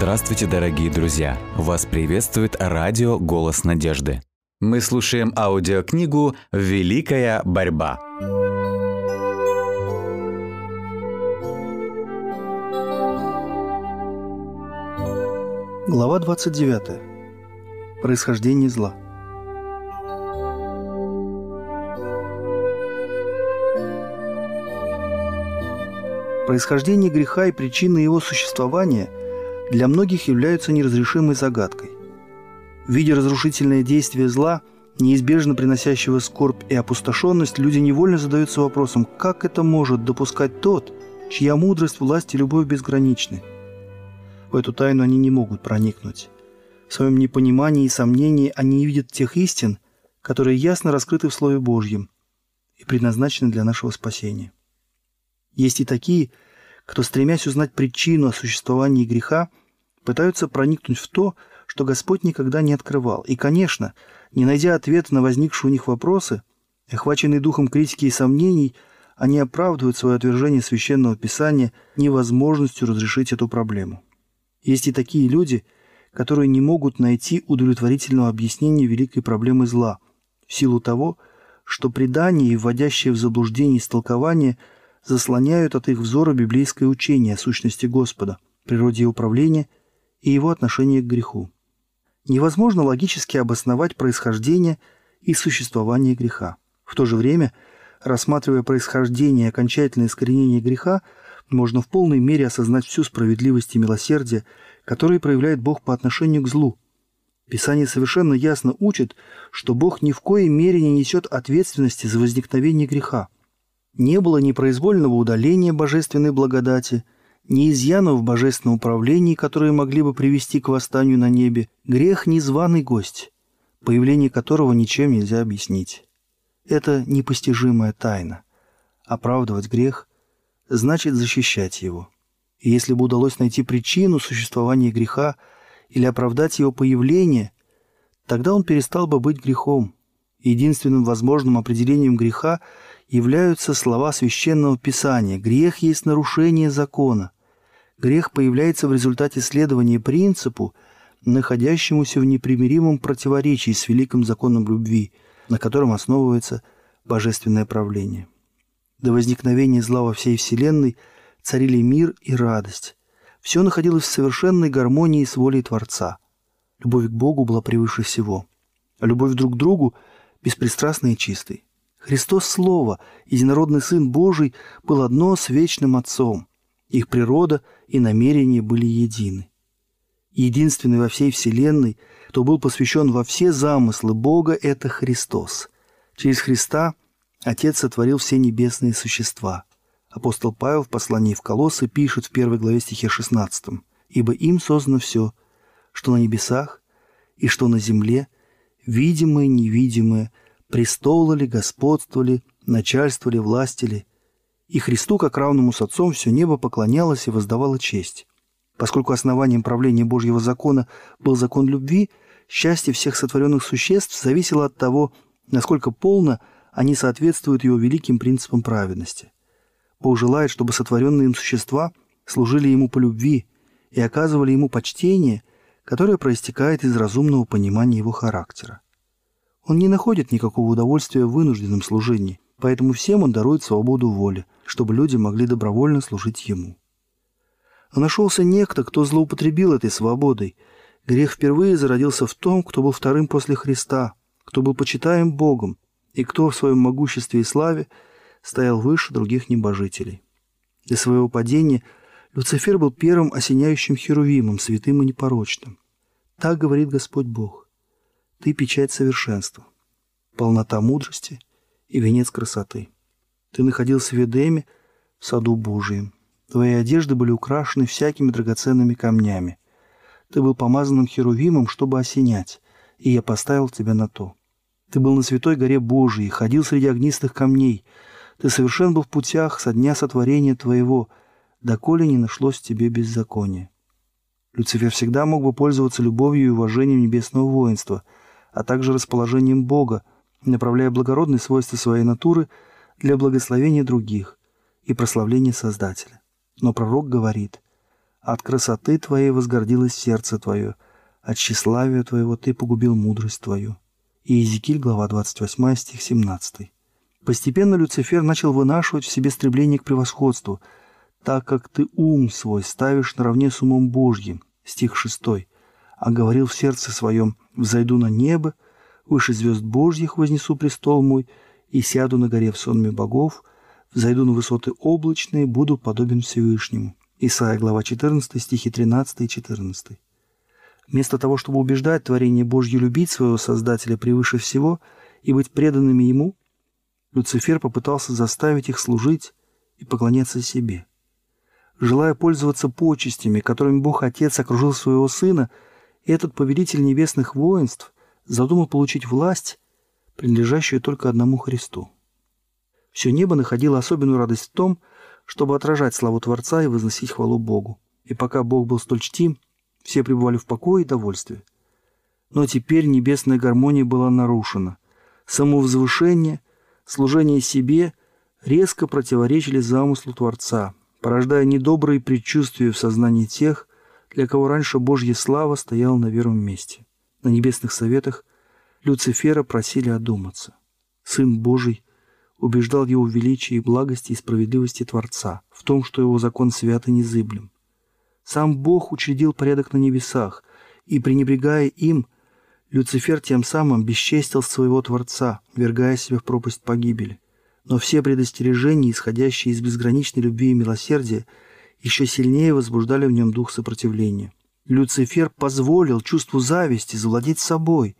Здравствуйте, дорогие друзья! Вас приветствует радио «Голос надежды». Мы слушаем аудиокнигу «Великая борьба». Глава 29. Происхождение зла. Происхождение греха и причины его существования для многих являются неразрешимой загадкой. Видя разрушительное действие зла, неизбежно приносящего скорбь и опустошенность, люди невольно задаются вопросом, как это может допускать тот, чья мудрость, власть и любовь безграничны. В эту тайну они не могут проникнуть. В своем непонимании и сомнении они не видят тех истин, которые ясно раскрыты в Слове Божьем и предназначены для нашего спасения. Есть и такие, кто, стремясь узнать причину о существовании греха, пытаются проникнуть в то, что Господь никогда не открывал. И, конечно, не найдя ответа на возникшие у них вопросы, охваченные духом критики и сомнений, они оправдывают свое отвержение Священного Писания невозможностью разрешить эту проблему. Есть и такие люди, которые не могут найти удовлетворительного объяснения великой проблемы зла, в силу того, что предание и вводящее в заблуждение истолкование заслоняют от их взора библейское учение о сущности Господа, природе управления и его отношении к греху. Невозможно логически обосновать происхождение и существование греха. В то же время, рассматривая происхождение и окончательное искоренение греха, можно в полной мере осознать всю справедливость и милосердие, которые проявляет Бог по отношению к злу. Писание совершенно ясно учит, что Бог ни в коей мере не несет ответственности за возникновение греха. Не было ни произвольного удаления божественной благодати, ни изъянов в божественном управлении, которые могли бы привести к восстанию на небе. Грех – незваный гость, появление которого ничем нельзя объяснить. Это непостижимая тайна. Оправдывать грех значит защищать его. И если бы удалось найти причину существования греха или оправдать его появление, тогда он перестал бы быть грехом. Единственным возможным определением греха являются слова священного писания «грех есть нарушение закона». Грех появляется в результате следования принципу, находящемуся в непримиримом противоречии с великим законом любви, на котором основывается божественное правление. До возникновения зла во всей Вселенной царили мир и радость. Все находилось в совершенной гармонии с волей Творца. Любовь к Богу была превыше всего. А любовь друг к другу – беспристрастной и чистой. Христос Слово, единородный Сын Божий, был одно с вечным Отцом. Их природа и намерения были едины. Единственный во всей Вселенной, кто был посвящен во все замыслы Бога, это Христос. Через Христа Отец сотворил все небесные существа. Апостол Павел в послании в Колоссы пишет в первой главе стихе 16. «Ибо им создано все, что на небесах и что на земле, видимое невидимое, престолы ли, господство ли, начальство. И Христу, как равному с Отцом, все небо поклонялось и воздавало честь. Поскольку основанием правления Божьего закона был закон любви, счастье всех сотворенных существ зависело от того, насколько полно – они соответствуют его великим принципам праведности. Бог желает, чтобы сотворенные им существа служили ему по любви и оказывали ему почтение, которое проистекает из разумного понимания его характера. Он не находит никакого удовольствия в вынужденном служении, поэтому всем он дарует свободу воли, чтобы люди могли добровольно служить ему. Но нашелся некто, кто злоупотребил этой свободой. Грех впервые зародился в том, кто был вторым после Христа, кто был почитаем Богом, и кто в своем могуществе и славе стоял выше других небожителей. Для своего падения Люцифер был первым осеняющим херувимом, святым и непорочным. Так говорит Господь Бог. Ты печать совершенства, полнота мудрости и венец красоты. Ты находился в Эдеме, в саду Божием. Твои одежды были украшены всякими драгоценными камнями. Ты был помазанным херувимом, чтобы осенять, и я поставил тебя на то. Ты был на святой горе Божией, ходил среди огнистых камней. Ты совершен был в путях со дня сотворения твоего, доколе не нашлось тебе беззакония. Люцифер всегда мог бы пользоваться любовью и уважением небесного воинства, а также расположением Бога, направляя благородные свойства своей натуры для благословения других и прославления Создателя. Но пророк говорит, От красоты твоей возгордилось сердце твое, от тщеславия твоего ты погубил мудрость твою». Иезекииль, глава 28, стих 17. Постепенно Люцифер начал вынашивать в себе стремление к превосходству, так как ты ум свой ставишь наравне с умом Божьим, стих 6, а говорил в сердце своем «взойду на небо, выше звезд Божьих вознесу престол мой, и сяду на горе в сонме богов, взойду на высоты облачные, буду подобен Всевышнему». Исайя, глава 14, стихи 13 и 14. Вместо того, чтобы убеждать творение Божье любить своего Создателя превыше всего и быть преданными Ему, Люцифер попытался заставить их служить и поклоняться себе. Желая пользоваться почестями, которыми Бог Отец окружил своего Сына, этот повелитель небесных воинств задумал получить власть, принадлежащую только одному Христу. Все небо находило особенную радость в том, чтобы отражать славу Творца и возносить хвалу Богу. И пока Бог был столь чтим, все пребывали в покое и довольстве. Но теперь небесная гармония была нарушена. Самовозвышение, служение себе резко противоречили замыслу Творца, порождая недобрые предчувствия в сознании тех, для кого раньше Божья слава стояла на первом месте. На небесных советах Люцифера просили одуматься. Сын Божий убеждал его в величии благости и справедливости Творца, в том, что его закон свят и незыблем. Сам Бог учредил порядок на небесах, и, пренебрегая им, Люцифер тем самым бесчестил своего Творца, вергая себя в пропасть погибели. Но все предостережения, исходящие из безграничной любви и милосердия, еще сильнее возбуждали в нем дух сопротивления. Люцифер позволил чувству зависти завладеть собой,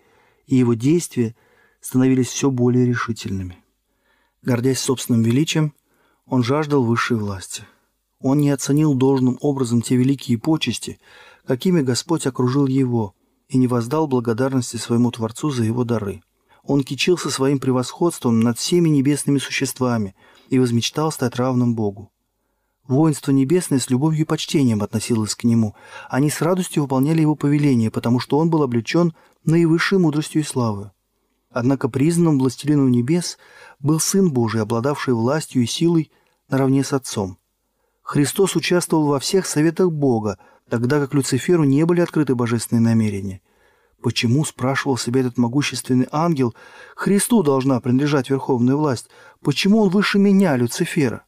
и его действия становились все более решительными. Гордясь собственным величием, он жаждал высшей власти. Он не оценил должным образом те великие почести, какими Господь окружил его, и не воздал благодарности своему Творцу за его дары. Он кичился своим превосходством над всеми небесными существами и возмечтал стать равным Богу. Воинство небесное с любовью и почтением относилось к нему. Они с радостью выполняли его повеление, потому что он был облечен наивысшей мудростью и славой. Однако признанным властелином небес был Сын Божий, обладавший властью и силой наравне с Отцом. Христос участвовал во всех советах Бога, тогда как Люциферу не были открыты божественные намерения. Почему, спрашивал себя этот могущественный ангел, Христу должна принадлежать верховная власть? Почему он выше меня, Люцифера?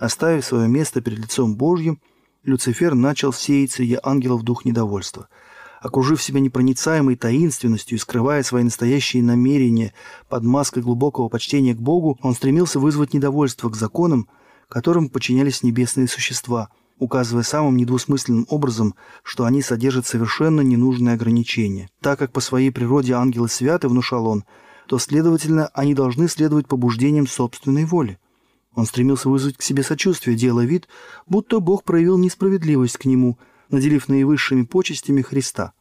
Оставив свое место перед лицом Божьим, Люцифер начал сеять среди ангелов дух недовольства – окружив себя непроницаемой таинственностью и скрывая свои настоящие намерения под маской глубокого почтения к Богу, он стремился вызвать недовольство к законам, которым подчинялись небесные существа, указывая самым недвусмысленным образом, что они содержат совершенно ненужные ограничения. Так как по своей природе ангелы святы, внушал он, то, следовательно, они должны следовать побуждениям собственной воли. Он стремился вызвать к себе сочувствие, делая вид, будто Бог проявил несправедливость к нему – наделив наивысшими почестями Христа.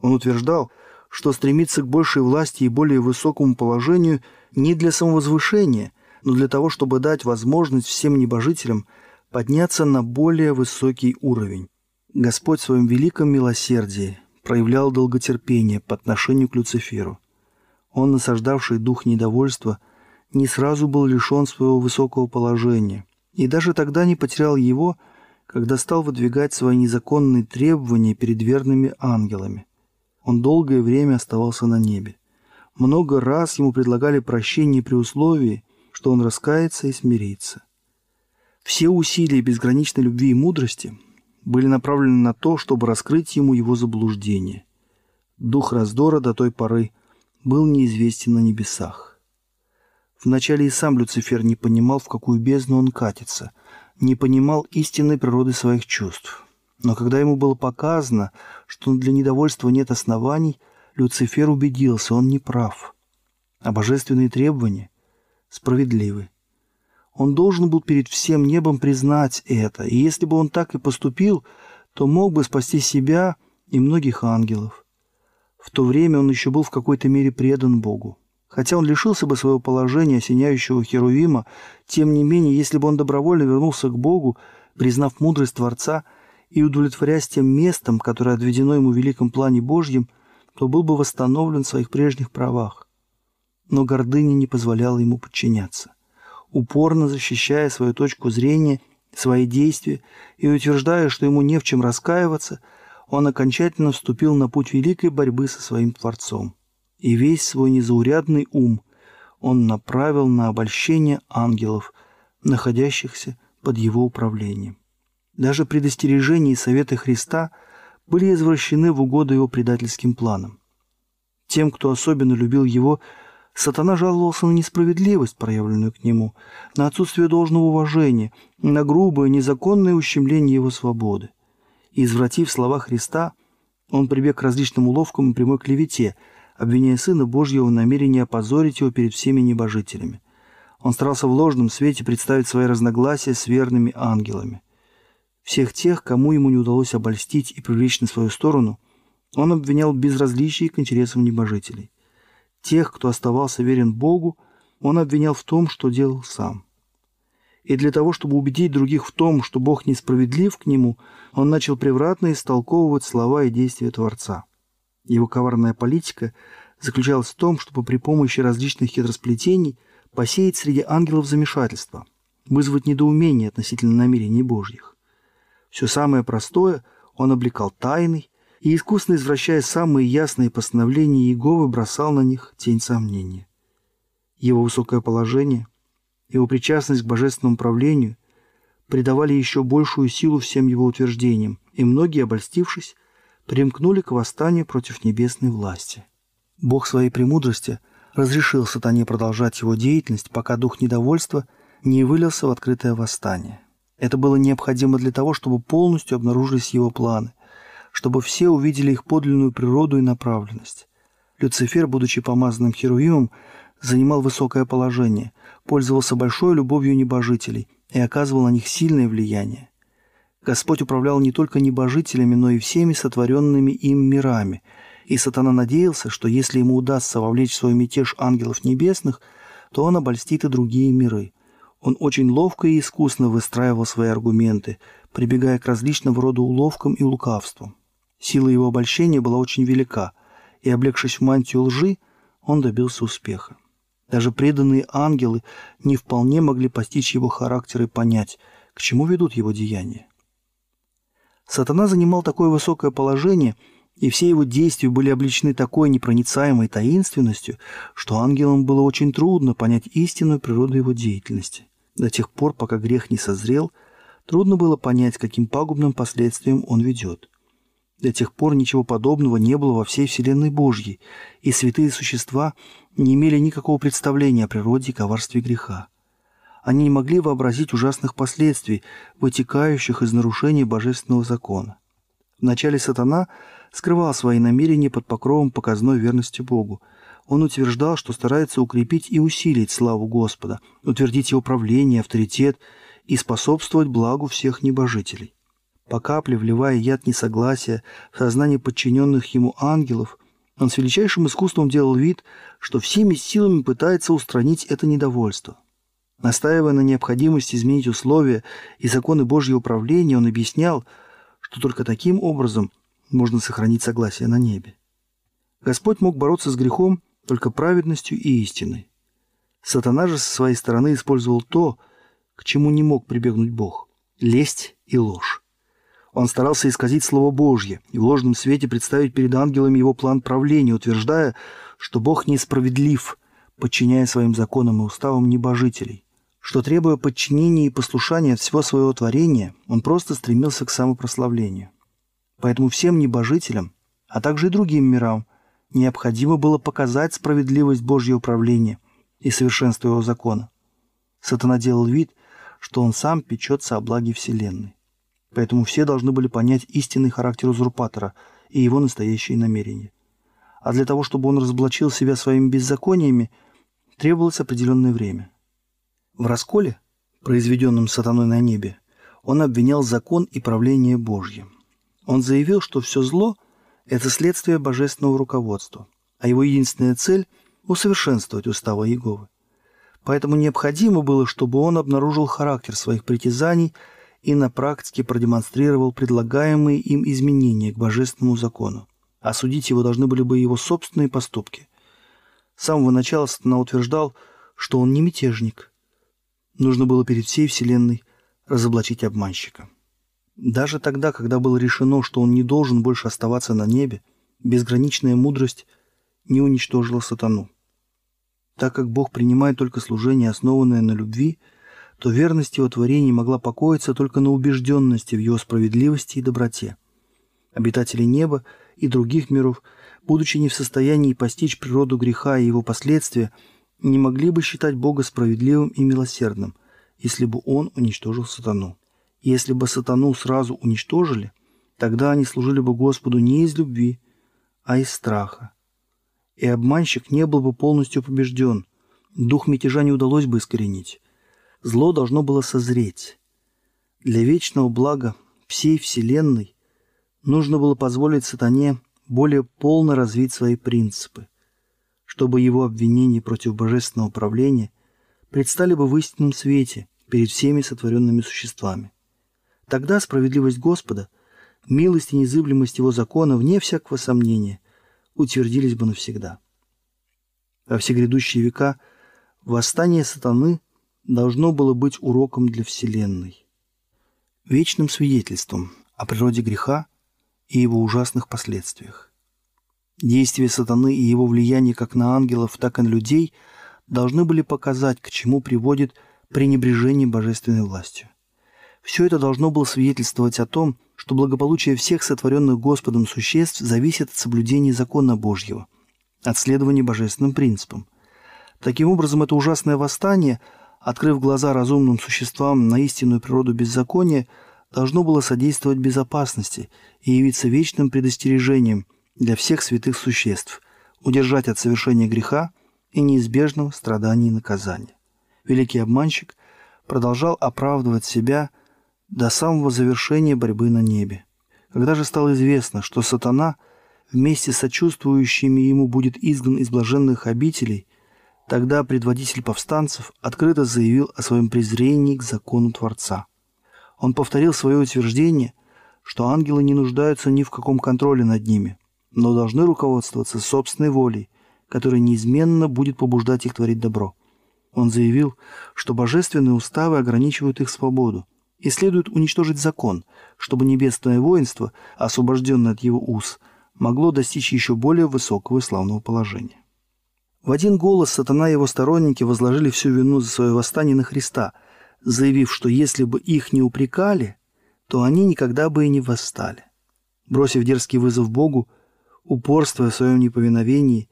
Он утверждал, что стремится к большей власти и более высокому положению не для самовозвышения, но для того, чтобы дать возможность всем небожителям подняться на более высокий уровень. Господь в своем великом милосердии проявлял долготерпение по отношению к Люциферу. Он, насаждавший дух недовольства, не сразу был лишен своего высокого положения, и даже тогда не потерял его – когда стал выдвигать свои незаконные требования перед верными ангелами. Он долгое время оставался на небе. Много раз ему предлагали прощение при условии, что он раскается и смирится. Все усилия безграничной любви и мудрости были направлены на то, чтобы раскрыть ему его заблуждение. Дух раздора до той поры был неизвестен на небесах. Вначале и сам Люцифер не понимал, в какую бездну он катится – не понимал истинной природы своих чувств. Но когда ему было показано, что для недовольства нет оснований, Люцифер убедился, он не прав. А божественные требования справедливы. Он должен был перед всем небом признать это, и если бы он так и поступил, то мог бы спасти себя и многих ангелов. В то время он еще был в какой-то мере предан Богу. Хотя он лишился бы своего положения осеняющего Херувима, тем не менее, если бы он добровольно вернулся к Богу, признав мудрость Творца и удовлетворяясь тем местом, которое отведено ему в великом плане Божьем, то был бы восстановлен в своих прежних правах. Но гордыня не позволяла ему подчиняться. Упорно защищая свою точку зрения свои действия и утверждая, что ему не в чем раскаиваться, он окончательно вступил на путь великой борьбы со своим Творцом. И весь свой незаурядный ум он направил на обольщение ангелов, находящихся под его управлением. Даже предостережения и советы Христа были извращены в угоду его предательским планам. Тем, кто особенно любил его, Сатана жаловался на несправедливость, проявленную к нему, на отсутствие должного уважения, на грубое, незаконное ущемление его свободы. И, извратив слова Христа, он прибег к различным уловкам и прямой клевете, обвиняя Сына Божьего в намерении опозорить его перед всеми небожителями. Он старался в ложном свете представить свои разногласия с верными ангелами. Всех тех, кому ему не удалось обольстить и привлечь на свою сторону, он обвинял в безразличии к интересам небожителей. Тех, кто оставался верен Богу, он обвинял в том, что делал сам. И для того, чтобы убедить других в том, что Бог несправедлив к нему, он начал превратно истолковывать слова и действия Творца. Его коварная политика заключалась в том, чтобы при помощи различных хитросплетений посеять среди ангелов замешательство, вызвать недоумение относительно намерений Божьих. Все самое простое он облекал тайной, и, искусно извращая самые ясные постановления Иеговы, бросал на них тень сомнения. Его высокое положение, его причастность к божественному правлению придавали еще большую силу всем его утверждениям, и многие, обольстившись, примкнули к восстанию против небесной власти. Бог своей премудрости разрешил сатане продолжать его деятельность, пока дух недовольства не вылился в открытое восстание. Это было необходимо для того, чтобы полностью обнаружились его планы – чтобы все увидели их подлинную природу и направленность. Люцифер, будучи помазанным Херувимом, занимал высокое положение, пользовался большой любовью небожителей и оказывал на них сильное влияние. Господь управлял не только небожителями, но и всеми сотворенными им мирами, и сатана надеялся, что если ему удастся вовлечь в свой мятеж ангелов небесных, то он обольстит и другие миры. Он очень ловко и искусно выстраивал свои аргументы, прибегая к различного рода уловкам и лукавствам. Сила его обольщения была очень велика, и, облегшись в мантию лжи, он добился успеха. Даже преданные ангелы не вполне могли постичь его характер и понять, к чему ведут его деяния. Сатана занимал такое высокое положение, и все его действия были обличены такой непроницаемой таинственностью, что ангелам было очень трудно понять истинную природу его деятельности. До тех пор, пока грех не созрел, трудно было понять, каким пагубным последствиям он ведет. До тех пор ничего подобного не было во всей Вселенной Божьей, и святые существа не имели никакого представления о природе и коварстве греха. Они не могли вообразить ужасных последствий, вытекающих из нарушения божественного закона. Вначале сатана скрывал свои намерения под покровом показной верности Богу. Он утверждал, что старается укрепить и усилить славу Господа, утвердить его правление, авторитет и способствовать благу всех небожителей по капле вливая яд несогласия в сознание подчиненных ему ангелов, он с величайшим искусством делал вид, что всеми силами пытается устранить это недовольство. Настаивая на необходимости изменить условия и законы Божьего управления, он объяснял, что только таким образом можно сохранить согласие на небе. Господь мог бороться с грехом только праведностью и истиной. Сатана же со своей стороны использовал то, к чему не мог прибегнуть Бог – лесть и ложь. Он старался исказить Слово Божье и в ложном свете представить перед ангелами его план правления, утверждая, что Бог несправедлив, подчиняя своим законам и уставам небожителей, что, требуя подчинения и послушания от всего своего творения, он просто стремился к самопрославлению. Поэтому всем небожителям, а также и другим мирам, необходимо было показать справедливость Божьего управления и совершенство его закона. Сатана делал вид, что он сам печется о благе Вселенной. Поэтому все должны были понять истинный характер узурпатора и его настоящие намерения. А для того, чтобы он разоблачил себя своими беззакониями, требовалось определенное время. В расколе, произведенном сатаной на небе, он обвинял закон и правление Божье. Он заявил, что все зло – это следствие божественного руководства, а его единственная цель – усовершенствовать уставы Иеговы. Поэтому необходимо было, чтобы он обнаружил характер своих притязаний – и на практике продемонстрировал предлагаемые им изменения к божественному закону. Осудить его должны были бы его собственные поступки. С самого начала Сатана утверждал, что он не мятежник. Нужно было перед всей Вселенной разоблачить обманщика. Даже тогда, когда было решено, что он не должен больше оставаться на небе, безграничная мудрость не уничтожила сатану. Так как Бог принимает только служение, основанное на любви, то верность его творений могла покоиться только на убежденности в его справедливости и доброте. Обитатели неба и других миров, будучи не в состоянии постичь природу греха и его последствия, не могли бы считать Бога справедливым и милосердным, если бы Он уничтожил сатану. Если бы сатану сразу уничтожили, тогда они служили бы Господу не из любви, а из страха. И обманщик не был бы полностью побежден, дух мятежа не удалось бы искоренить. Зло должно было созреть. Для вечного блага всей Вселенной нужно было позволить сатане более полно развить свои принципы, чтобы его обвинения против божественного правления предстали бы в истинном свете перед всеми сотворенными существами. Тогда справедливость Господа, милость и незыблемость Его закона, вне всякого сомнения, утвердились бы навсегда. Во все грядущие века восстание сатаны должно было быть уроком для Вселенной, вечным свидетельством о природе греха и его ужасных последствиях. Действия сатаны и его влияние как на ангелов, так и на людей должны были показать, к чему приводит пренебрежение божественной властью. Все это должно было свидетельствовать о том, что благополучие всех сотворенных Господом существ зависит от соблюдения закона Божьего, от следования божественным принципам. Таким образом, это ужасное восстание, открыв глаза разумным существам на истинную природу беззакония, должно было содействовать безопасности и явиться вечным предостережением для всех святых существ, удержать от совершения греха и неизбежного страдания и наказания. Великий обманщик продолжал оправдывать себя до самого завершения борьбы на небе. Когда же стало известно, что сатана вместе с сочувствующими ему будет изгнан из блаженных обителей, тогда предводитель повстанцев открыто заявил о своем презрении к закону Творца – он повторил свое утверждение, что ангелы не нуждаются ни в каком контроле над ними, но должны руководствоваться собственной волей, которая неизменно будет побуждать их творить добро. Он заявил, что божественные уставы ограничивают их свободу, и следует уничтожить закон, чтобы небесное воинство, освобожденное от его уз, могло достичь еще более высокого и славного положения. В один голос сатана и его сторонники возложили всю вину за свое восстание на Христа – заявив, что если бы их не упрекали, то они никогда бы и не восстали. Бросив дерзкий вызов Богу, упорствуя в своем неповиновении,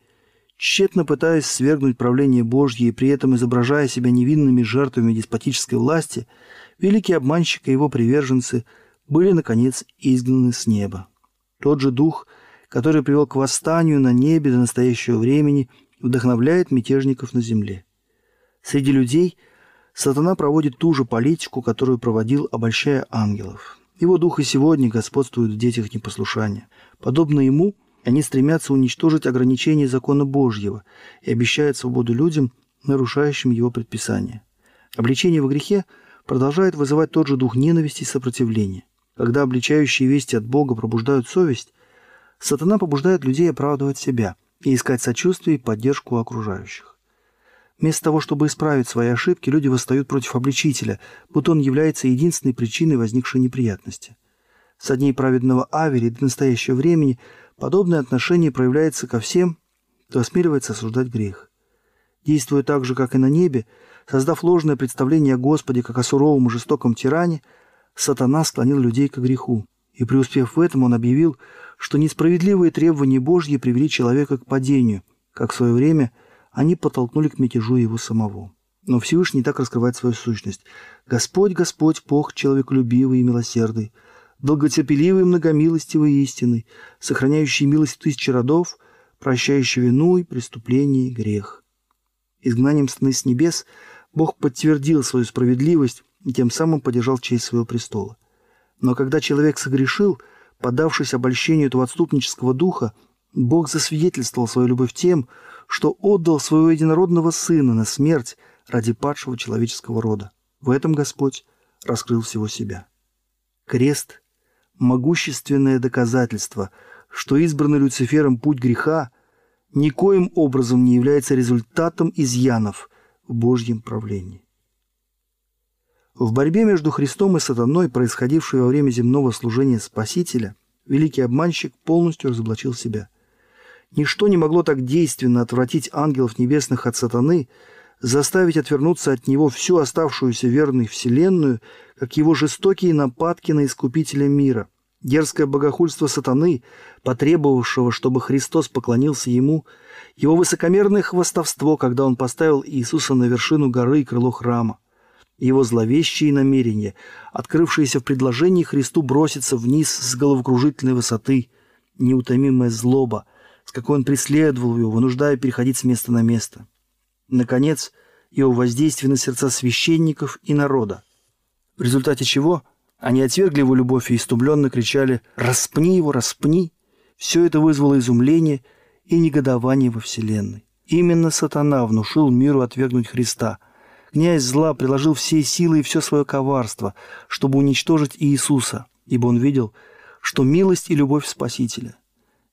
тщетно пытаясь свергнуть правление Божье и при этом изображая себя невинными жертвами деспотической власти, великий обманщик и его приверженцы были, наконец, изгнаны с неба. Тот же дух, который привел к восстанию на небе до настоящего времени, вдохновляет мятежников на земле. Среди людей – Сатана проводит ту же политику, которую проводил, обольщая ангелов. Его дух и сегодня господствует в детях непослушания. Подобно ему, они стремятся уничтожить ограничения закона Божьего и обещают свободу людям, нарушающим его предписания. Обличение во грехе продолжает вызывать тот же дух ненависти и сопротивления. Когда обличающие вести от Бога пробуждают совесть, сатана побуждает людей оправдывать себя и искать сочувствие и поддержку окружающих. Вместо того, чтобы исправить свои ошибки, люди восстают против обличителя, будто он является единственной причиной возникшей неприятности. Со дней праведного Авери до настоящего времени подобное отношение проявляется ко всем, кто осмеливается осуждать грех. Действуя так же, как и на небе, создав ложное представление о Господе как о суровом и жестоком тиране, сатана склонил людей к греху. И преуспев в этом, он объявил, что несправедливые требования Божьи привели человека к падению, как в свое время – они подтолкнули к мятежу его самого. Но Всевышний так раскрывает свою сущность. «Господь, Господь, Бог человеколюбивый и милосердный, долготерпеливый и многомилостивый и истинный, сохраняющий милость тысячи родов, прощающий вину и преступление и грех». Изгнанием сны с небес Бог подтвердил свою справедливость и тем самым поддержал честь своего престола. Но когда человек согрешил, поддавшись обольщению этого отступнического духа, Бог засвидетельствовал свою любовь тем, что отдал своего единородного Сына на смерть ради падшего человеческого рода. В этом Господь раскрыл всего себя. Крест – могущественное доказательство, что избранный Люцифером путь греха никоим образом не является результатом изъянов в Божьем правлении. В борьбе между Христом и сатаной, происходившей во время земного служения Спасителя, великий обманщик полностью разоблачил себя. Ничто не могло так действенно отвратить ангелов небесных от сатаны, заставить отвернуться от него всю оставшуюся верной вселенную, как его жестокие нападки на Искупителя мира, дерзкое богохульство сатаны, потребовавшего, чтобы Христос поклонился ему, его высокомерное хвастовство, когда он поставил Иисуса на вершину горы и крыло храма, его зловещие намерения, открывшиеся в предложении Христу броситься вниз с головокружительной высоты, неутомимая злоба, с какой он преследовал его, вынуждая переходить с места на место. Наконец, его воздействие на сердца священников и народа, в результате чего они отвергли его любовь и истумленно кричали «Распни его, распни!». Все это вызвало изумление и негодование во Вселенной. Именно сатана внушил миру отвергнуть Христа – Князь зла приложил все силы и все свое коварство, чтобы уничтожить Иисуса, ибо он видел, что милость и любовь Спасителя,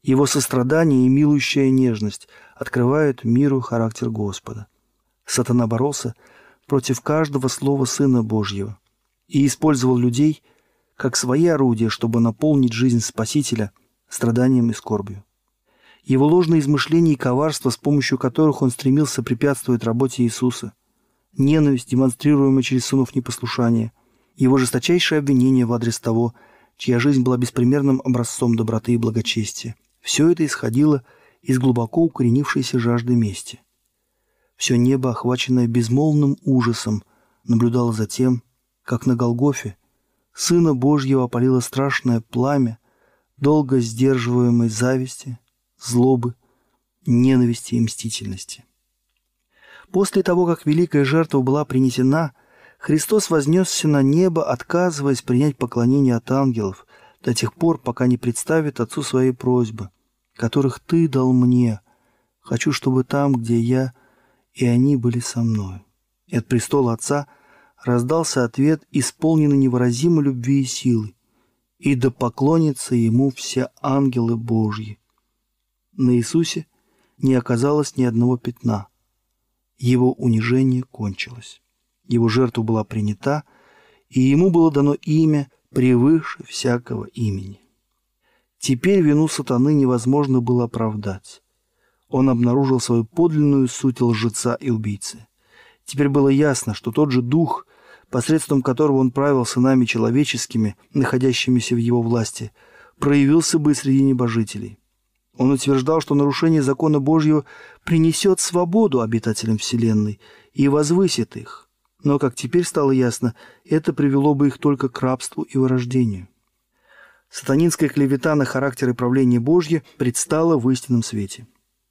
его сострадание и милующая нежность открывают миру характер Господа. Сатана боролся против каждого слова Сына Божьего и использовал людей как свои орудия, чтобы наполнить жизнь Спасителя страданием и скорбью. Его ложные измышления и коварство, с помощью которых он стремился препятствовать работе Иисуса, ненависть, демонстрируемая через сынов непослушания, его жесточайшее обвинение в адрес того, чья жизнь была беспримерным образцом доброты и благочестия. Все это исходило из глубоко укоренившейся жажды мести. Все небо, охваченное безмолвным ужасом, наблюдало за тем, как на Голгофе Сына Божьего опалило страшное пламя, долго сдерживаемой зависти, злобы, ненависти и мстительности. После того, как великая жертва была принесена, Христос вознесся на небо, отказываясь принять поклонение от ангелов до тех пор, пока не представит Отцу свои просьбы, которых Ты дал мне. Хочу, чтобы там, где я, и они были со мной. И от престола Отца раздался ответ, исполненный невыразимой любви и силы. «И да поклонятся Ему все ангелы Божьи». На Иисусе не оказалось ни одного пятна – его унижение кончилось. Его жертва была принята, и ему было дано имя превыше всякого имени. Теперь вину сатаны невозможно было оправдать. Он обнаружил свою подлинную суть лжеца и убийцы. Теперь было ясно, что тот же дух, посредством которого он правил сынами человеческими, находящимися в его власти, проявился бы среди небожителей. Он утверждал, что нарушение закона Божьего принесет свободу обитателям Вселенной и возвысит их. Но, как теперь стало ясно, это привело бы их только к рабству и вырождению. Сатанинская клевета на характер и правление Божье предстала в истинном свете.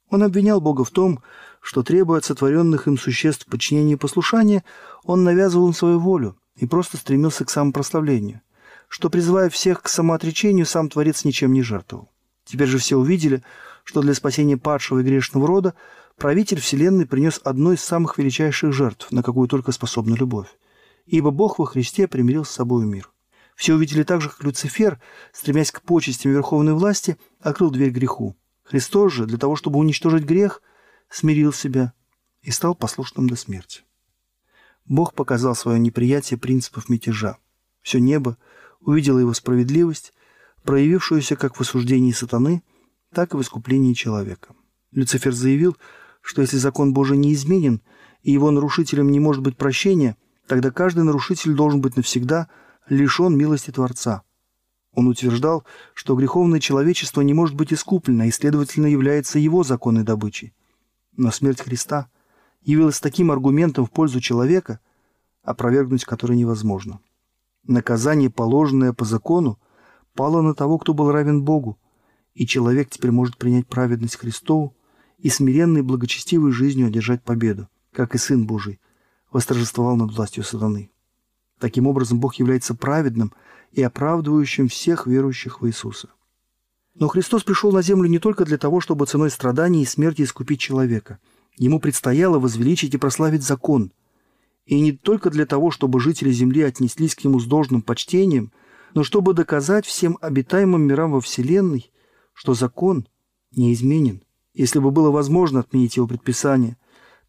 Он обвинял Бога в том, что, требуя от сотворенных им существ подчинения и послушания, он навязывал им свою волю и просто стремился к самопрославлению, что, призывая всех к самоотречению, сам Творец ничем не жертвовал. Теперь же все увидели, что для спасения падшего и грешного рода правитель Вселенной принес одну из самых величайших жертв, на какую только способна любовь. Ибо Бог во Христе примирил с собой мир. Все увидели так же, как Люцифер, стремясь к почестям верховной власти, открыл дверь греху. Христос же, для того, чтобы уничтожить грех, смирил себя и стал послушным до смерти. Бог показал свое неприятие принципов мятежа. Все небо увидело его справедливость проявившуюся как в осуждении сатаны, так и в искуплении человека. Люцифер заявил, что если закон Божий не изменен, и его нарушителем не может быть прощения, тогда каждый нарушитель должен быть навсегда лишен милости Творца. Он утверждал, что греховное человечество не может быть искуплено и, следовательно, является его законной добычей. Но смерть Христа явилась таким аргументом в пользу человека, опровергнуть который невозможно. Наказание, положенное по закону, пала на того, кто был равен Богу, и человек теперь может принять праведность Христову и смиренной благочестивой жизнью одержать победу, как и Сын Божий восторжествовал над властью сатаны. Таким образом, Бог является праведным и оправдывающим всех верующих в Иисуса. Но Христос пришел на землю не только для того, чтобы ценой страданий и смерти искупить человека. Ему предстояло возвеличить и прославить закон. И не только для того, чтобы жители земли отнеслись к нему с должным почтением – но чтобы доказать всем обитаемым мирам во Вселенной, что закон неизменен. Если бы было возможно отменить его предписание,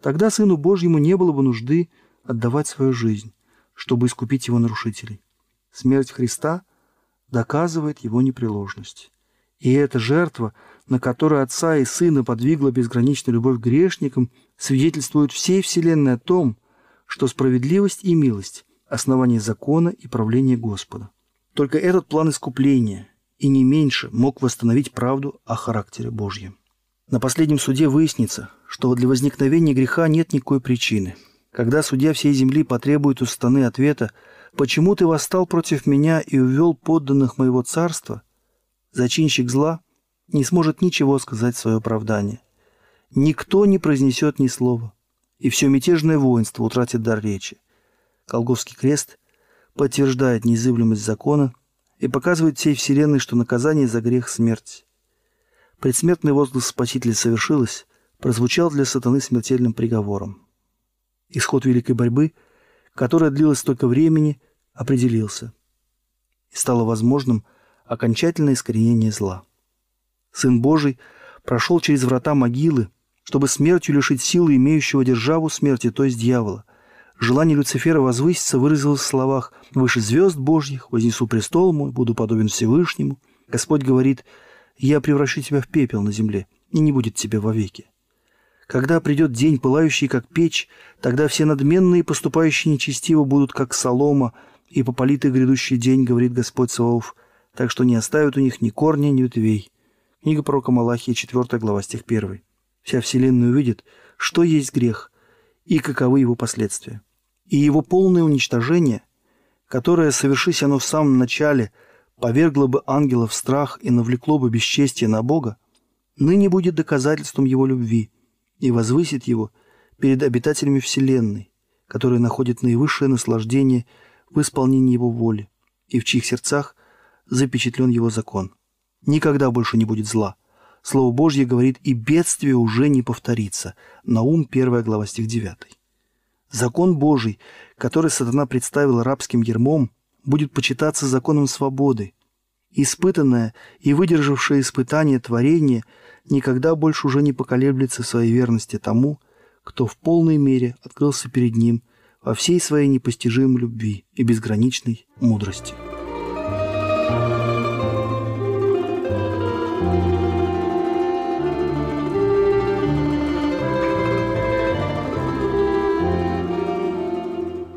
тогда Сыну Божьему не было бы нужды отдавать свою жизнь, чтобы искупить его нарушителей. Смерть Христа доказывает его непреложность. И эта жертва, на которую Отца и Сына подвигла безграничная любовь к грешникам, свидетельствует всей Вселенной о том, что справедливость и милость – основание закона и правления Господа. Только этот план искупления и не меньше мог восстановить правду о характере Божьем. На последнем суде выяснится, что для возникновения греха нет никакой причины. Когда судья всей земли потребует у станы ответа «Почему ты восстал против меня и увел подданных моего царства?», зачинщик зла не сможет ничего сказать в свое оправдание. Никто не произнесет ни слова, и все мятежное воинство утратит дар речи. Колговский крест подтверждает незыблемость закона и показывает всей вселенной, что наказание за грех – смерть. Предсмертный возглас Спасителя совершилось, прозвучал для сатаны смертельным приговором. Исход великой борьбы, которая длилась столько времени, определился. И стало возможным окончательное искоренение зла. Сын Божий прошел через врата могилы, чтобы смертью лишить силы имеющего державу смерти, то есть дьявола. Желание Люцифера возвыситься выразилось в словах «Выше звезд Божьих, вознесу престол мой, буду подобен Всевышнему». Господь говорит «Я превращу тебя в пепел на земле, и не будет тебя вовеки». Когда придет день, пылающий, как печь, тогда все надменные, поступающие нечестиво, будут, как солома, и пополитый грядущий день, говорит Господь Саваоф, так что не оставят у них ни корня, ни ветвей. Книга пророка Малахии, 4 глава, стих 1. Вся вселенная увидит, что есть грех и каковы его последствия. И его полное уничтожение, которое, совершись оно в самом начале, повергло бы ангелов в страх и навлекло бы бесчестие на Бога, ныне будет доказательством его любви – и возвысит его перед обитателями Вселенной, которые находят наивысшее наслаждение в исполнении его воли и в чьих сердцах запечатлен его закон. Никогда больше не будет зла. Слово Божье говорит, и бедствие уже не повторится. Наум, 1 глава, стих 9. Закон Божий, который сатана представил рабским ермом, будет почитаться законом свободы. Испытанное и выдержавшее испытание творение – никогда больше уже не поколеблется в своей верности тому, кто в полной мере открылся перед ним во всей своей непостижимой любви и безграничной мудрости.